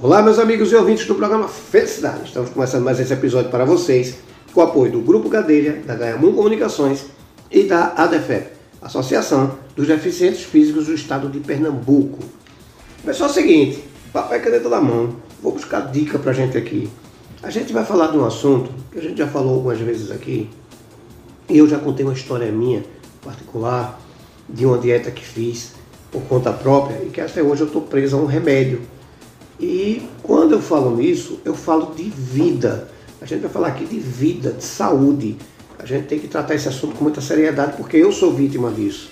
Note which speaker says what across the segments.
Speaker 1: Olá, meus amigos e ouvintes do programa Felicidade. Estamos começando mais esse episódio para vocês com o apoio do Grupo Gadelha, da Gaiamum Comunicações e da ADEFEP, Associação dos Deficientes Físicos do Estado de Pernambuco. Pessoal, é o seguinte, papai caneta na mão, vou buscar dica para a gente aqui. A gente vai falar de um assunto que a gente já falou algumas vezes aqui, e eu já contei uma história minha particular de uma dieta que fiz por conta própria e que até hoje eu estou preso a um remédio e quando eu falo nisso, eu falo de vida. A gente vai falar aqui de vida, de saúde. A gente tem que tratar esse assunto com muita seriedade, porque eu sou vítima disso.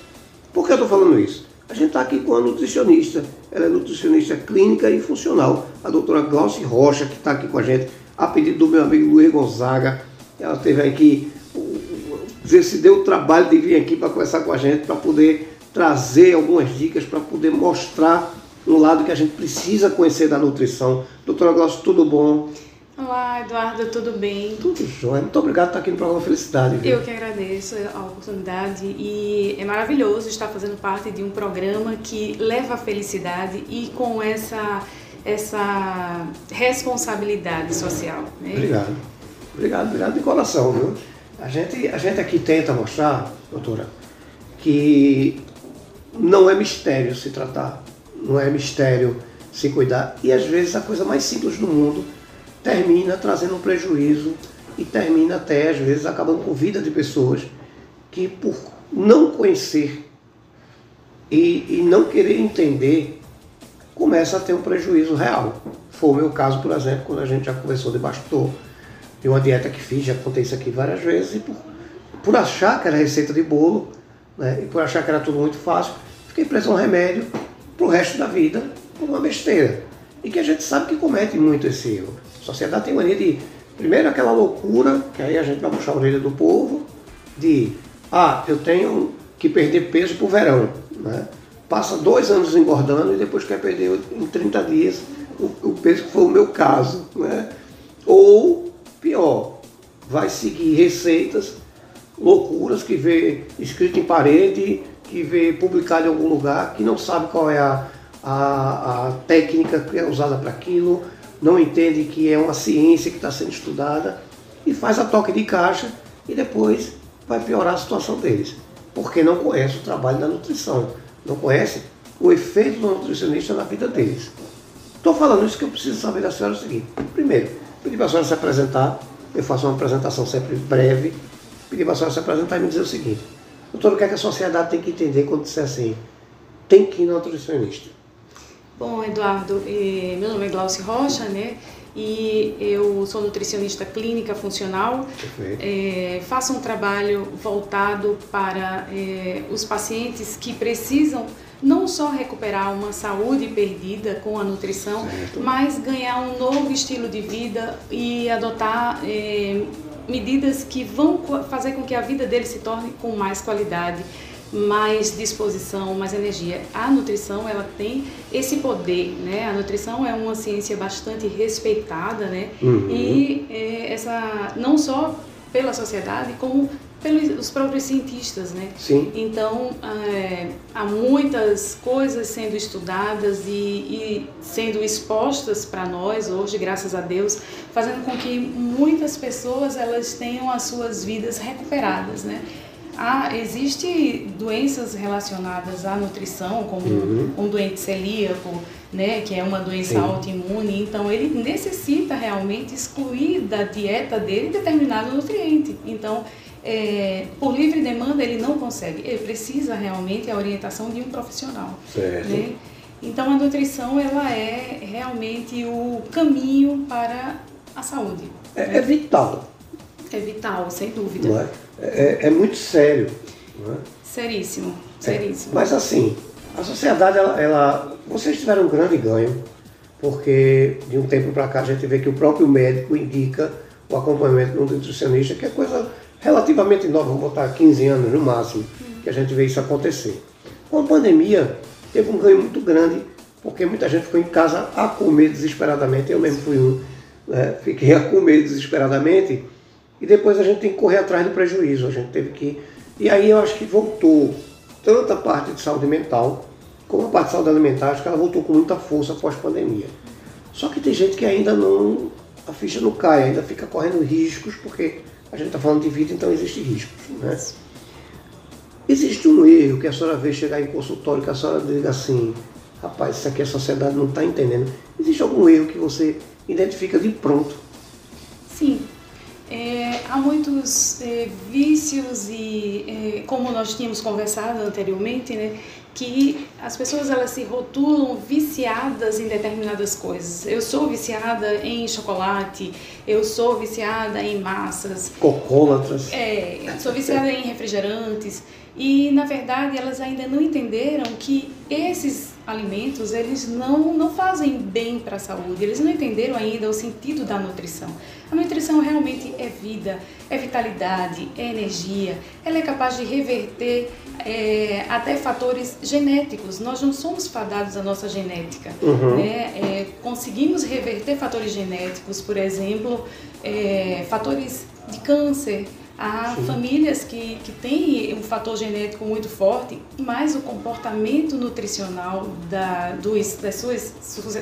Speaker 1: Por que eu estou falando isso? A gente está aqui com a nutricionista, ela é nutricionista clínica e funcional, a doutora Glauci Rocha, que está aqui com a gente, a pedido do meu amigo Luiz Gonzaga. Ela teve aqui, se deu o trabalho de vir aqui para conversar com a gente, para poder trazer algumas dicas, para poder mostrar um lado que a gente precisa conhecer da nutrição. Doutora Glaucio, tudo bom?
Speaker 2: Olá, Eduardo, tudo bem?
Speaker 1: Tudo jóia. Muito obrigado por estar aqui no programa Felicidade.
Speaker 2: Viu? Eu que agradeço a oportunidade e é maravilhoso estar fazendo parte de um programa que leva a felicidade e com essa, essa responsabilidade social.
Speaker 1: Né? Obrigado. Obrigado, obrigado de coração, viu? A gente, a gente aqui tenta mostrar, doutora, que não é mistério se tratar não é mistério se cuidar. E às vezes a coisa mais simples do mundo termina trazendo um prejuízo e termina até, às vezes, acabando com a vida de pessoas que, por não conhecer e, e não querer entender, começa a ter um prejuízo real. Foi o meu caso, por exemplo, quando a gente já conversou de bastidor, de uma dieta que fiz, já contei isso aqui várias vezes, e por, por achar que era receita de bolo, né, e por achar que era tudo muito fácil, fiquei preso a um remédio para o resto da vida por uma besteira. E que a gente sabe que comete muito esse erro. A sociedade tem mania de, primeiro, aquela loucura, que aí a gente vai puxar a orelha do povo, de, ah, eu tenho que perder peso para o verão. Né? Passa dois anos engordando e depois quer perder em 30 dias o, o peso que foi o meu caso. Né? Ou, pior, vai seguir receitas, loucuras que vê escrito em parede que vê publicado em algum lugar, que não sabe qual é a, a, a técnica que é usada para aquilo, não entende que é uma ciência que está sendo estudada e faz a toque de caixa e depois vai piorar a situação deles, porque não conhece o trabalho da nutrição, não conhece o efeito do nutricionista na vida deles. Estou falando isso que eu preciso saber da senhora é o seguinte. Primeiro, pedir para a senhora se apresentar, eu faço uma apresentação sempre breve, pedir para a senhora se apresentar e me dizer o seguinte. Doutor, o que, é que a sociedade tem que entender quando disser assim? Tem que ir no nutricionista.
Speaker 2: Bom, Eduardo, meu nome é Glauci Rocha, né? E eu sou nutricionista clínica funcional. É, faço um trabalho voltado para é, os pacientes que precisam não só recuperar uma saúde perdida com a nutrição, certo. mas ganhar um novo estilo de vida e adotar é, medidas que vão fazer com que a vida dele se torne com mais qualidade, mais disposição, mais energia. A nutrição, ela tem esse poder, né? A nutrição é uma ciência bastante respeitada, né? Uhum. E é, essa não só pela sociedade, como pelos próprios cientistas, né?
Speaker 1: Sim.
Speaker 2: Então, é, há muitas coisas sendo estudadas e, e sendo expostas para nós hoje, graças a Deus, fazendo com que muitas pessoas elas tenham as suas vidas recuperadas, né? Há, existe doenças relacionadas à nutrição, como uhum. um doente celíaco, né, que é uma doença autoimune, então ele necessita realmente excluir da dieta dele determinado nutriente. Então, é, por livre demanda ele não consegue, ele precisa realmente a orientação de um profissional.
Speaker 1: Certo. Né?
Speaker 2: Então a nutrição ela é realmente o caminho para a saúde.
Speaker 1: É, né? é vital.
Speaker 2: É vital, sem dúvida.
Speaker 1: Não é? É, é muito sério. É?
Speaker 2: Seríssimo, é. seríssimo.
Speaker 1: Mas assim, a sociedade, ela, ela, vocês tiveram um grande ganho, porque de um tempo para cá a gente vê que o próprio médico indica o acompanhamento do nutricionista, que é coisa relativamente nova, vamos botar 15 anos no máximo, que a gente vê isso acontecer. Com a pandemia, teve um ganho muito grande, porque muita gente ficou em casa a comer desesperadamente, eu mesmo fui um, né? fiquei a comer desesperadamente, e depois a gente tem que correr atrás do prejuízo, a gente teve que. E aí eu acho que voltou tanto a parte de saúde mental, como a parte de saúde alimentar, acho que ela voltou com muita força após a pandemia. Só que tem gente que ainda não, a ficha não cai, ainda fica correndo riscos, porque a gente está falando de vida, então existe riscos. Né? Existe um erro que a senhora vê chegar em consultório, que a senhora diga assim, rapaz, isso aqui a sociedade não está entendendo. Existe algum erro que você identifica de pronto?
Speaker 2: Sim. É, há muitos é, vícios e, é, como nós tínhamos conversado anteriormente, né, que as pessoas elas se rotulam viciadas em determinadas coisas. Eu sou viciada em chocolate, eu sou viciada em massas.
Speaker 1: Cocôlatras.
Speaker 2: É, sou viciada em refrigerantes. E, na verdade, elas ainda não entenderam que esses alimentos, eles não, não fazem bem para a saúde. Eles não entenderam ainda o sentido da nutrição. A nutrição realmente é vida, é vitalidade, é energia. Ela é capaz de reverter é, até fatores genéticos. Nós não somos fadados à nossa genética. Uhum. Né? É, conseguimos reverter fatores genéticos, por exemplo, é, fatores de câncer, Há Sim. famílias que, que têm um fator genético muito forte, mas o comportamento nutricional da, dos, das suas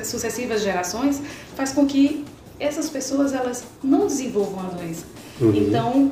Speaker 2: sucessivas gerações faz com que essas pessoas elas não desenvolvam a doença. Uhum. Então,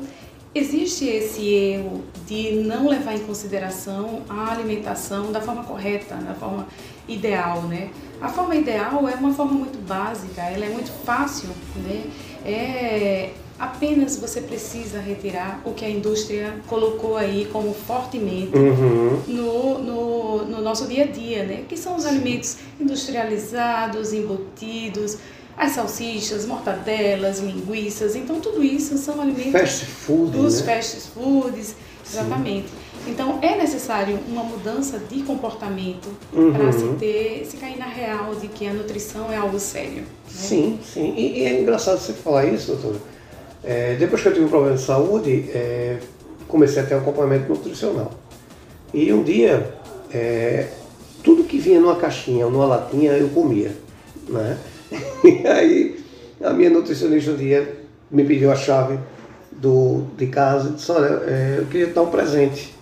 Speaker 2: existe esse erro de não levar em consideração a alimentação da forma correta, da forma ideal, né? A forma ideal é uma forma muito básica, ela é muito fácil, né? É, apenas você precisa retirar o que a indústria colocou aí como fortemente uhum. no, no, no, nosso dia a dia, né? Que são os alimentos industrializados, embutidos, as salsichas, mortadelas, linguiças. Então, tudo isso são alimentos
Speaker 1: fast food,
Speaker 2: dos
Speaker 1: né?
Speaker 2: fast foods, exatamente. Sim. Então, é necessário uma mudança de comportamento uhum. para se ter, se cair na real de que a nutrição é algo sério. Né?
Speaker 1: Sim, sim. E, e é engraçado você falar isso, doutora é, depois que eu tive um problema de saúde, é, comecei a ter um acompanhamento nutricional. E um dia, é, tudo que vinha numa caixinha numa latinha, eu comia. Né? E aí, a minha nutricionista um dia me pediu a chave do, de casa e disse, olha, é, eu queria dar um presente.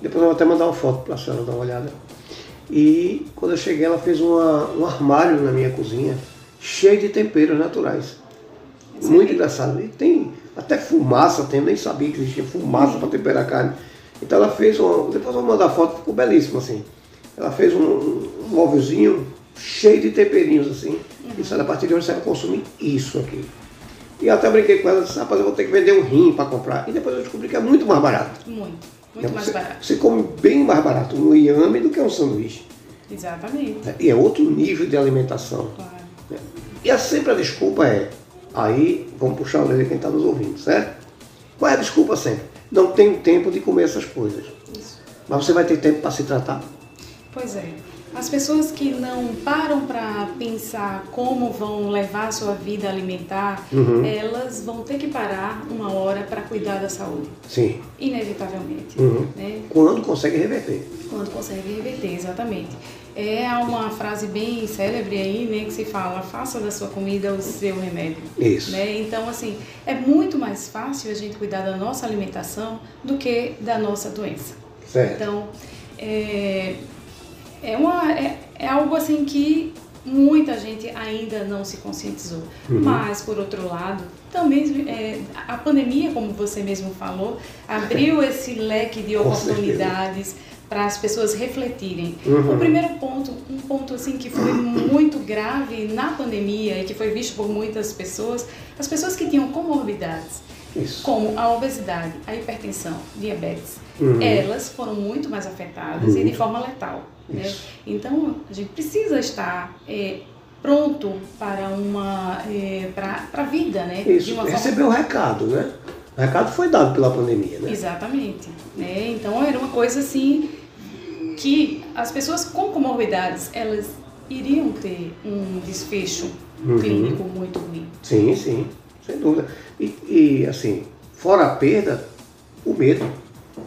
Speaker 1: Depois eu vou até mandar uma foto para a senhora dar uma olhada. E quando eu cheguei, ela fez uma, um armário na minha cozinha, cheio de temperos naturais. Muito engraçado. E tem até fumaça, tem, eu nem sabia que existia fumaça para temperar a carne. Então ela fez uma. Depois eu vou mandar foto, ficou belíssimo assim. Ela fez um, um cheio de temperinhos assim. Uhum. E disse, a partir de hoje você vai consumir isso aqui. E eu até brinquei com ela, disse, rapaz, eu vou ter que vender um rim para comprar. E depois eu descobri que é muito mais barato.
Speaker 2: Muito, muito é, mais barato.
Speaker 1: Você come bem mais barato um iame do que um sanduíche.
Speaker 2: Exatamente.
Speaker 1: E é outro nível de alimentação. Claro. E a, sempre a desculpa é, Aí vamos puxar a orelha quem está nos ouvindo, certo? Qual é a desculpa sempre? Não tenho tempo de comer essas coisas. Isso. Mas você vai ter tempo para se tratar?
Speaker 2: Pois é. As pessoas que não param para pensar como vão levar a sua vida alimentar, uhum. elas vão ter que parar uma hora para cuidar da saúde.
Speaker 1: Sim.
Speaker 2: Inevitavelmente.
Speaker 1: Uhum. Né? Quando consegue reverter.
Speaker 2: Quando consegue reverter, exatamente. É uma frase bem célebre aí, né, que se fala, faça da sua comida o seu remédio.
Speaker 1: Isso.
Speaker 2: Né? Então, assim, é muito mais fácil a gente cuidar da nossa alimentação do que da nossa doença.
Speaker 1: Certo.
Speaker 2: Então, é, é, uma, é, é algo assim que muita gente ainda não se conscientizou. Uhum. Mas, por outro lado, também é, a pandemia, como você mesmo falou, abriu esse leque de oportunidades para as pessoas refletirem. Uhum. O primeiro ponto, um ponto assim que foi muito grave na pandemia e que foi visto por muitas pessoas, as pessoas que tinham comorbidades,
Speaker 1: Isso.
Speaker 2: como a obesidade, a hipertensão, diabetes, uhum. elas foram muito mais afetadas uhum. e de forma letal. Né? Então a gente precisa estar é, pronto para uma é, para a vida, né?
Speaker 1: Isso. Receber forma... um recado, né? O recado foi dado pela pandemia, né?
Speaker 2: Exatamente. Né? Então era uma coisa assim que as pessoas com comorbidades, elas iriam ter um desfecho uhum. clínico muito ruim.
Speaker 1: Sim, sim, sem dúvida. E, e, assim, fora a perda, o medo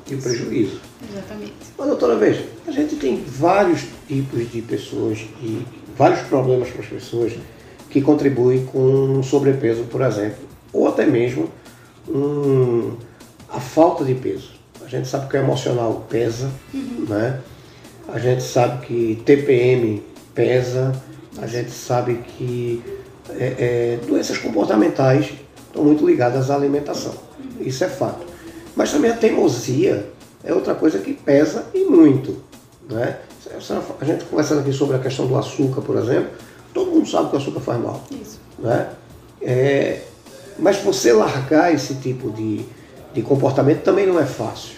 Speaker 1: e o prejuízo.
Speaker 2: Exatamente.
Speaker 1: Mas, doutora, veja, a gente tem vários tipos de pessoas e vários problemas para as pessoas que contribuem com sobrepeso, por exemplo, ou até mesmo um, a falta de peso. A gente sabe que o emocional pesa, uhum. né? A gente sabe que TPM pesa A gente sabe que é, é, doenças comportamentais estão muito ligadas à alimentação. Isso é fato. Mas também a teimosia é outra coisa que pesa e muito. Né? A gente conversando aqui sobre a questão do açúcar, por exemplo, todo mundo sabe que o açúcar faz mal. Isso. Né? É, mas você largar esse tipo de, de comportamento também não é fácil.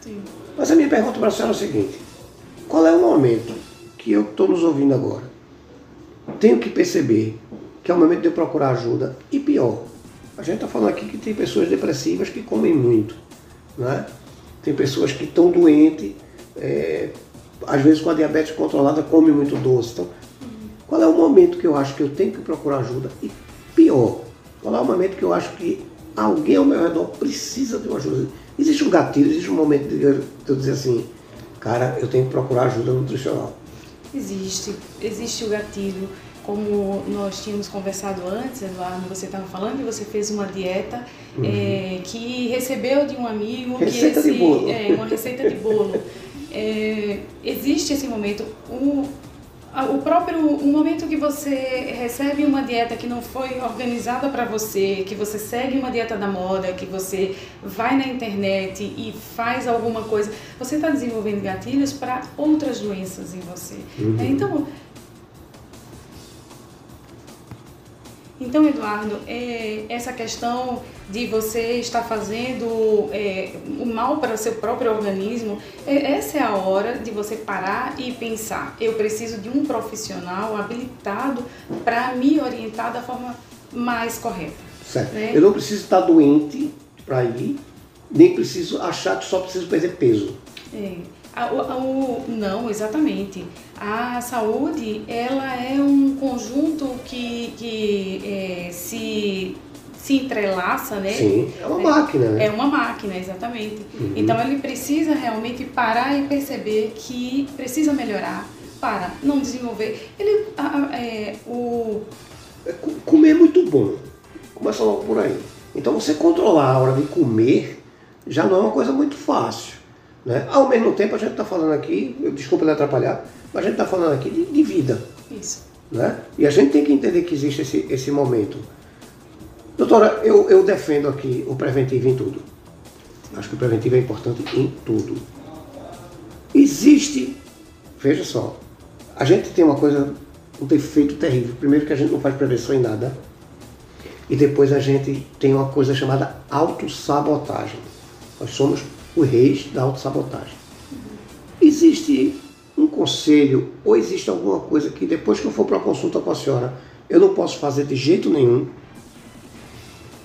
Speaker 1: Sim. Mas a minha pergunta para a senhora é a seguinte: qual é o momento que eu estou nos ouvindo agora? Tenho que perceber que é o momento de eu procurar ajuda e pior. A gente está falando aqui que tem pessoas depressivas que comem muito. Né? Tem pessoas que estão doentes, é, às vezes com a diabetes controlada, comem muito doce. Então, qual é o momento que eu acho que eu tenho que procurar ajuda? E pior, qual é o momento que eu acho que alguém ao meu redor precisa de uma ajuda? Existe um gatilho, existe um momento de eu dizer assim, cara, eu tenho que procurar ajuda nutricional.
Speaker 2: Existe, existe o gatilho como nós tínhamos conversado antes, Eduardo, você estava falando que você fez uma dieta uhum. é, que recebeu de um amigo
Speaker 1: receita
Speaker 2: esse,
Speaker 1: de bolo.
Speaker 2: É, uma receita de bolo. É, existe esse momento, o próprio o momento que você recebe uma dieta que não foi organizada para você, que você segue uma dieta da moda, que você vai na internet e faz alguma coisa, você está desenvolvendo gatilhos para outras doenças em você. Uhum. Então Então, Eduardo, é, essa questão de você estar fazendo é, o mal para o seu próprio organismo, é, essa é a hora de você parar e pensar: eu preciso de um profissional habilitado para me orientar da forma mais correta.
Speaker 1: Certo. Né? Eu não preciso estar doente para ir, nem preciso achar que só preciso perder peso.
Speaker 2: É. A, a, o, não, exatamente. A saúde, ela é um conjunto que, que é, se, se entrelaça, né?
Speaker 1: Sim, é uma é, máquina, né?
Speaker 2: É uma máquina, exatamente. Uhum. Então, ele precisa realmente parar e perceber que precisa melhorar para não desenvolver. Ele, a, é, o...
Speaker 1: É, comer é muito bom. Começa logo por aí. Então, você controlar a hora de comer já não é uma coisa muito fácil. Né? Ao mesmo tempo, a gente está falando aqui, desculpa me atrapalhar, mas a gente está falando aqui de, de, vida.
Speaker 2: Isso.
Speaker 1: Né? E a gente tem que entender que existe esse, esse momento. Doutora, eu, eu defendo aqui o preventivo em tudo. Acho que o preventivo é importante em tudo. Existe, veja só, a gente tem uma coisa, um defeito terrível. Primeiro que a gente não faz prevenção em nada. E depois a gente tem uma coisa chamada autossabotagem. Nós somos os reis da autossabotagem. Existe um conselho ou existe alguma coisa que depois que eu for para a consulta com a senhora eu não posso fazer de jeito nenhum?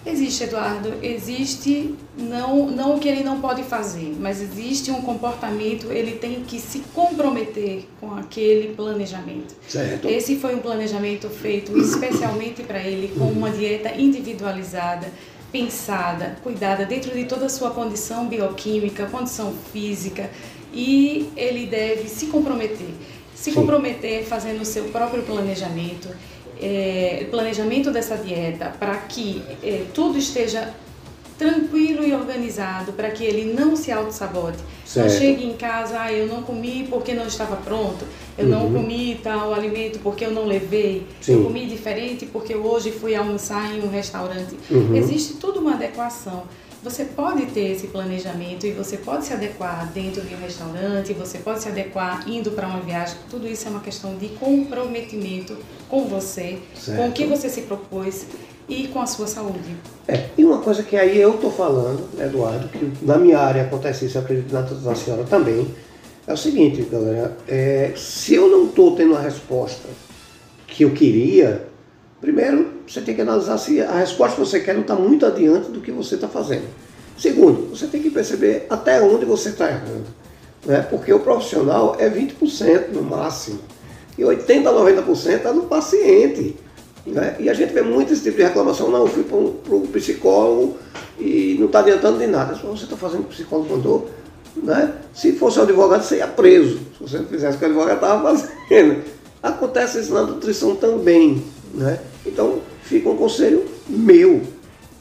Speaker 2: Existe, Eduardo. Existe não não o que ele não pode fazer, mas existe um comportamento. Ele tem que se comprometer com aquele planejamento.
Speaker 1: Certo.
Speaker 2: Esse foi um planejamento feito especialmente para ele com uma dieta individualizada pensada, cuidada dentro de toda a sua condição bioquímica, condição física, e ele deve se comprometer. Se Sim. comprometer fazendo o seu próprio planejamento, é, planejamento dessa dieta, para que é, tudo esteja tranquilo e organizado para que ele não se auto-sabote. Não chegue em casa, ah, eu não comi porque não estava pronto, eu uhum. não comi tal alimento porque eu não levei, Sim. eu comi diferente porque hoje fui almoçar em um restaurante. Uhum. Existe tudo uma adequação. Você pode ter esse planejamento e você pode se adequar dentro de um restaurante, você pode se adequar indo para uma viagem. Tudo isso é uma questão de comprometimento com você, certo. com o que você se propôs e com a sua saúde.
Speaker 1: É, e uma coisa que aí eu estou falando, Eduardo, que na minha área acontece isso, eu acredito na da senhora também, é o seguinte, galera, é, se eu não estou tendo a resposta que eu queria, primeiro você tem que analisar se a resposta que você quer não está muito adiante do que você está fazendo. Segundo, você tem que perceber até onde você está errando. Né? Porque o profissional é 20% no máximo. E 80% a 90% está no paciente. Né? E a gente vê muito esse tipo de reclamação, não, eu fui para um, psicólogo e não está adiantando de nada. Se você está fazendo psicólogo mandou, né? se fosse um advogado, você ia preso. Se você não fizesse o que o advogado estava fazendo. Acontece isso na nutrição também. Né? Então, fica um conselho meu.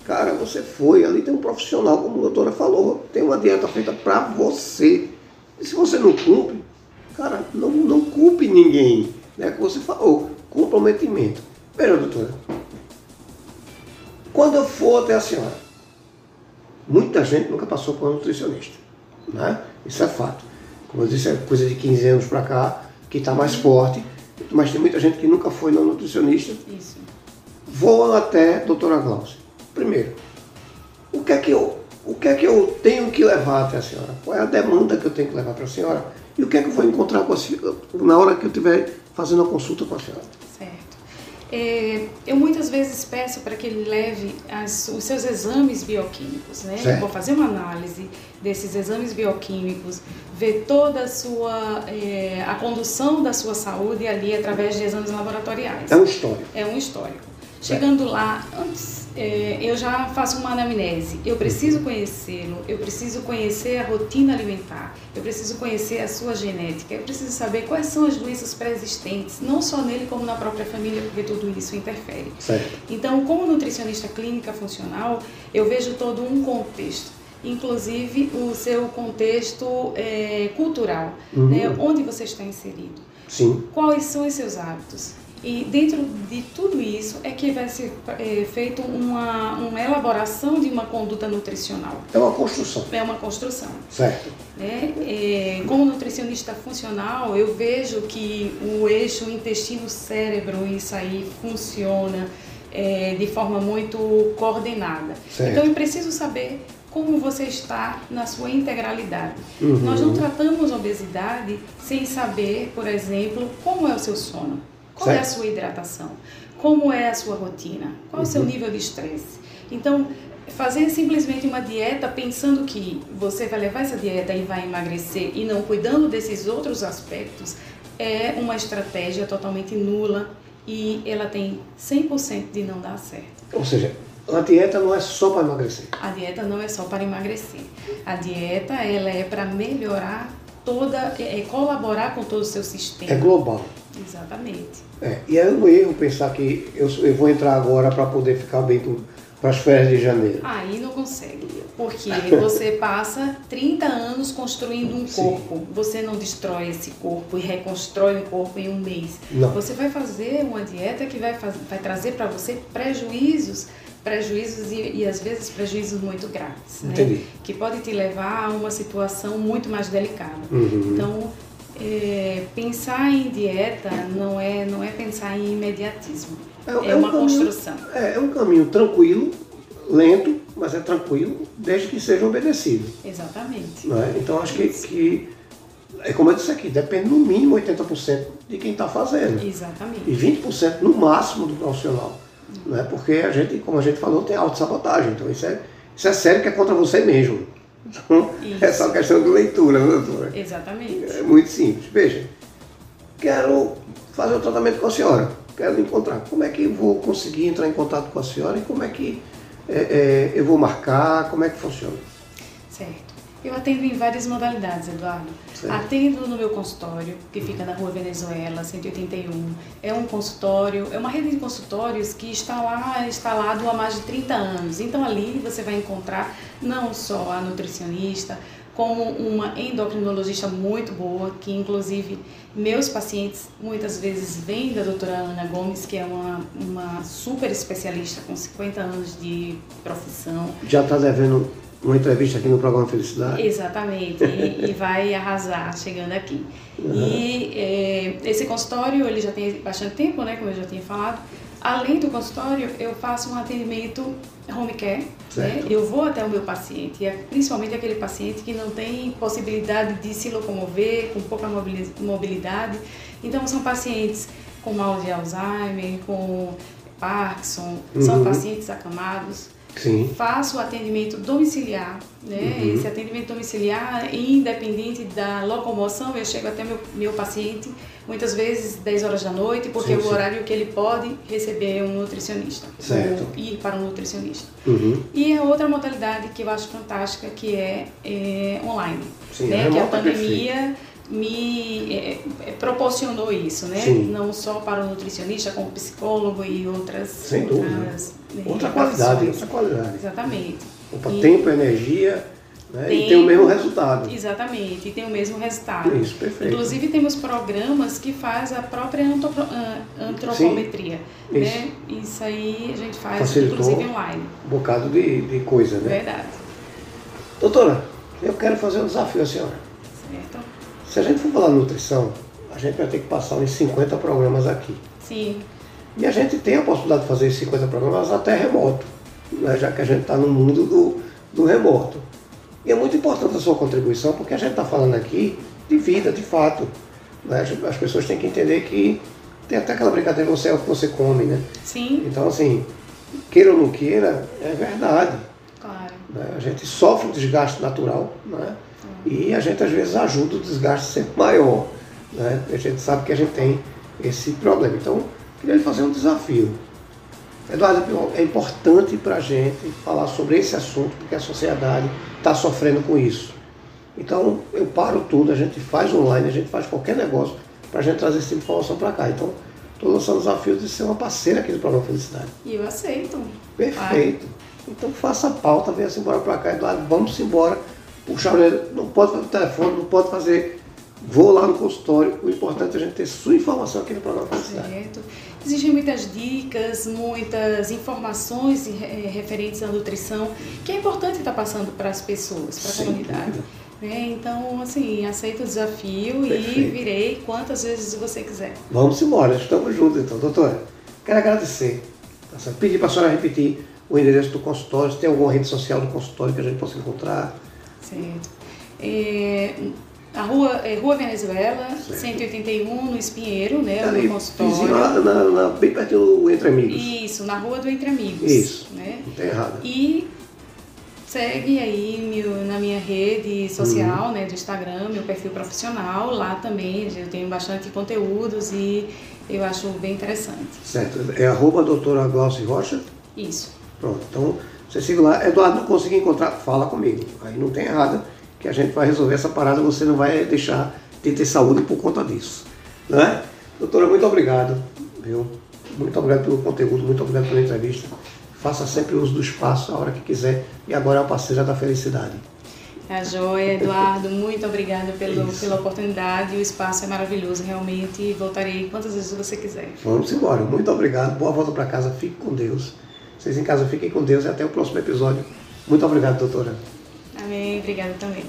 Speaker 1: Cara, você foi, ali tem um profissional, como a doutora falou, tem uma dieta feita para você. E se você não cumpre, cara, não, não culpe ninguém. Né? Que você falou, comprometimento. Veja, doutora, quando eu for até a senhora, muita gente nunca passou por um nutricionista. Né? Isso é fato. Como eu disse, é coisa de 15 anos para cá, que está mais forte, mas tem muita gente que nunca foi no nutricionista. Isso. Vou até a doutora Glaucia. Primeiro, o que é que eu o que é que eu tenho que levar até a senhora? Qual é a demanda que eu tenho que levar para a senhora? E o que é que eu vou encontrar com a senhora na hora que eu estiver fazendo a consulta com a senhora?
Speaker 2: Certo. É, eu muitas vezes peço para que ele leve as, os seus exames bioquímicos, né? Certo. Eu vou fazer uma análise desses exames bioquímicos, ver toda a sua é, a condução da sua saúde ali através de exames laboratoriais.
Speaker 1: É um histórico.
Speaker 2: É um histórico. Chegando lá, antes é, eu já faço uma anamnese. Eu preciso conhecê-lo, eu preciso conhecer a rotina alimentar, eu preciso conhecer a sua genética, eu preciso saber quais são as doenças pré-existentes, não só nele como na própria família, porque tudo isso interfere.
Speaker 1: Certo.
Speaker 2: Então, como nutricionista clínica funcional, eu vejo todo um contexto inclusive o seu contexto é, cultural, uhum. né? onde você está inserido.
Speaker 1: Sim.
Speaker 2: Quais são os seus hábitos? E dentro de tudo isso é que vai ser é, feito uma, uma elaboração de uma conduta nutricional.
Speaker 1: É uma construção.
Speaker 2: É uma construção.
Speaker 1: Certo.
Speaker 2: É, é, como nutricionista funcional, eu vejo que o eixo intestino-cérebro, isso aí funciona é, de forma muito coordenada. Certo. Então eu preciso saber como você está na sua integralidade. Uhum. Nós não tratamos obesidade sem saber, por exemplo, como é o seu sono. Qual certo. é a sua hidratação? Como é a sua rotina? Qual uhum. é o seu uhum. nível de estresse? Então, fazer simplesmente uma dieta pensando que você vai levar essa dieta e vai emagrecer e não cuidando desses outros aspectos é uma estratégia totalmente nula e ela tem 100% de não dar certo.
Speaker 1: Ou seja, a dieta não é só para emagrecer.
Speaker 2: A dieta não é só para emagrecer. A dieta ela é para melhorar toda, é, é colaborar com todo o seu sistema.
Speaker 1: É global.
Speaker 2: Exatamente.
Speaker 1: É, e é um erro pensar que eu, eu vou entrar agora para poder ficar bem para as férias de janeiro.
Speaker 2: Aí não consegue, porque você passa 30 anos construindo um corpo. Sim. Você não destrói esse corpo e reconstrói o corpo em um mês.
Speaker 1: Não.
Speaker 2: Você vai fazer uma dieta que vai, faz, vai trazer para você prejuízos prejuízos e, e, às vezes prejuízos muito graves, né? que pode te levar a uma situação muito mais delicada.
Speaker 1: Uhum.
Speaker 2: Então é, pensar em dieta não é, não é pensar em imediatismo. É, é, é uma caminho, construção.
Speaker 1: É, é um caminho tranquilo, lento, mas é tranquilo, desde que seja obedecido.
Speaker 2: Exatamente.
Speaker 1: É? Então acho que, que, é como eu disse aqui, depende no mínimo 80% de quem está fazendo.
Speaker 2: Exatamente.
Speaker 1: E 20% no máximo do profissional. Né? Porque a gente, como a gente falou, tem autossabotagem. Então isso é, isso é sério que é contra você mesmo. Então, Isso. é só questão de leitura, né, doutora?
Speaker 2: Exatamente.
Speaker 1: É muito simples. Veja, quero fazer o um tratamento com a senhora, quero encontrar. Como é que eu vou conseguir entrar em contato com a senhora e como é que é, é, eu vou marcar, como é que funciona?
Speaker 2: Certo. Eu atendo em várias modalidades, Eduardo. Certo. Atendo no meu consultório, que fica na rua Venezuela, 181. É um consultório, é uma rede de consultórios que está lá instalado há mais de 30 anos. Então ali você vai encontrar não só a nutricionista, como uma endocrinologista muito boa, que inclusive meus pacientes muitas vezes vêm da doutora Ana Gomes, que é uma, uma super especialista com 50 anos de profissão.
Speaker 1: Já está devendo uma entrevista aqui no programa Felicidade.
Speaker 2: Exatamente, e, e vai arrasar chegando aqui. Uhum. E é, esse consultório, ele já tem bastante tempo, né, como eu já tinha falado. Além do consultório, eu faço um atendimento home care. Né? Eu vou até o meu paciente, é principalmente aquele paciente que não tem possibilidade de se locomover, com pouca mobilidade. Então, são pacientes com mal de Alzheimer, com Parkinson, uhum. são pacientes acamados
Speaker 1: Sim.
Speaker 2: Faço o atendimento domiciliar, né? Uhum. Esse atendimento domiciliar, independente da locomoção, eu chego até meu, meu paciente, muitas vezes 10 horas da noite, porque sim, é o horário que ele pode receber um nutricionista.
Speaker 1: Certo.
Speaker 2: Ou ir para um nutricionista.
Speaker 1: Uhum.
Speaker 2: E a outra modalidade que eu acho fantástica, que é, é online.
Speaker 1: Sim,
Speaker 2: né? Que a
Speaker 1: pandemia...
Speaker 2: Perfeito me é, proporcionou isso, né?
Speaker 1: Sim.
Speaker 2: Não só para o nutricionista, como psicólogo e outras.
Speaker 1: Sem outras, dúvida. Né, outra qualidade, outra qualidade.
Speaker 2: Exatamente.
Speaker 1: Opa, e... tempo, energia Né? Tempo, e tem o mesmo resultado.
Speaker 2: Exatamente, e tem o mesmo resultado.
Speaker 1: Isso, perfeito.
Speaker 2: Inclusive temos programas que faz a própria antropometria. Sim, né? isso. isso aí a gente faz
Speaker 1: Facilitou
Speaker 2: inclusive online.
Speaker 1: Um bocado de, de coisa, né?
Speaker 2: Verdade.
Speaker 1: Doutora, eu quero fazer um desafio à senhora.
Speaker 2: Certo.
Speaker 1: Se a gente for falar nutrição, a gente vai ter que passar uns 50 programas aqui.
Speaker 2: Sim.
Speaker 1: E a gente tem a possibilidade de fazer esses 50 programas até remoto, né? já que a gente está no mundo do, do remoto. E é muito importante a sua contribuição, porque a gente está falando aqui de vida, de fato. Né? As pessoas têm que entender que tem até aquela brincadeira, você é o que você come, né?
Speaker 2: Sim.
Speaker 1: Então, assim, queira ou não queira, é verdade.
Speaker 2: Claro.
Speaker 1: Né? A gente sofre um desgaste natural, né? E a gente às vezes ajuda o desgaste sempre maior. Né? A gente sabe que a gente tem esse problema. Então, queria fazer um desafio. Eduardo, é importante para a gente falar sobre esse assunto, porque a sociedade está sofrendo com isso. Então, eu paro tudo, a gente faz online, a gente faz qualquer negócio para a gente trazer essa informação para cá. Então, estou lançando o desafio de ser uma parceira aqui do programa Felicidade.
Speaker 2: E eu aceito.
Speaker 1: Perfeito. Então, faça a pauta, venha-se embora para cá, Eduardo, vamos embora. O não pode fazer telefone, não pode fazer Vou lá no consultório, o importante é a gente ter sua informação aqui no programa.
Speaker 2: Certo. Existem muitas dicas, muitas informações eh, referentes à nutrição, que é importante estar passando para as pessoas, para a comunidade. Né? Então, assim, aceito o desafio Perfeito. e virei quantas vezes você quiser.
Speaker 1: Vamos embora, estamos juntos então. Doutora, quero agradecer. Tá Pedir para a senhora repetir o endereço do consultório, se tem alguma rede social do consultório que a gente possa encontrar.
Speaker 2: Certo. É, a rua, é, rua Venezuela, certo. 181, no Espinheiro, né?
Speaker 1: Ali, no consultório. Na, na, na, bem perto do Entre Amigos.
Speaker 2: Isso, na rua do Entre Amigos.
Speaker 1: Isso.
Speaker 2: Né?
Speaker 1: Não tem errado.
Speaker 2: E segue aí meu, na minha rede social, uhum. né, do Instagram, meu perfil profissional. Lá também eu tenho bastante conteúdos e eu acho bem interessante.
Speaker 1: Certo. É arroba doutora Glaucia Rocha?
Speaker 2: Isso.
Speaker 1: Pronto. Então, você siga lá. Eduardo, não consegui encontrar, fala comigo. Aí não tem errado que a gente vai resolver essa parada, você não vai deixar de ter saúde por conta disso. Né? Doutora, muito obrigado. Viu? Muito obrigado pelo conteúdo, muito obrigado pela entrevista. Faça sempre uso do espaço a hora que quiser. E agora é a parceira da felicidade.
Speaker 2: A joia, Eduardo, muito obrigada pelo, pela oportunidade. O espaço é maravilhoso, realmente. Voltarei quantas vezes você quiser.
Speaker 1: Vamos embora. Muito obrigado. Boa volta para casa. Fique com Deus. Vocês em casa fiquem com Deus e até o próximo episódio. Muito obrigado, doutora.
Speaker 2: Amém. Obrigada também.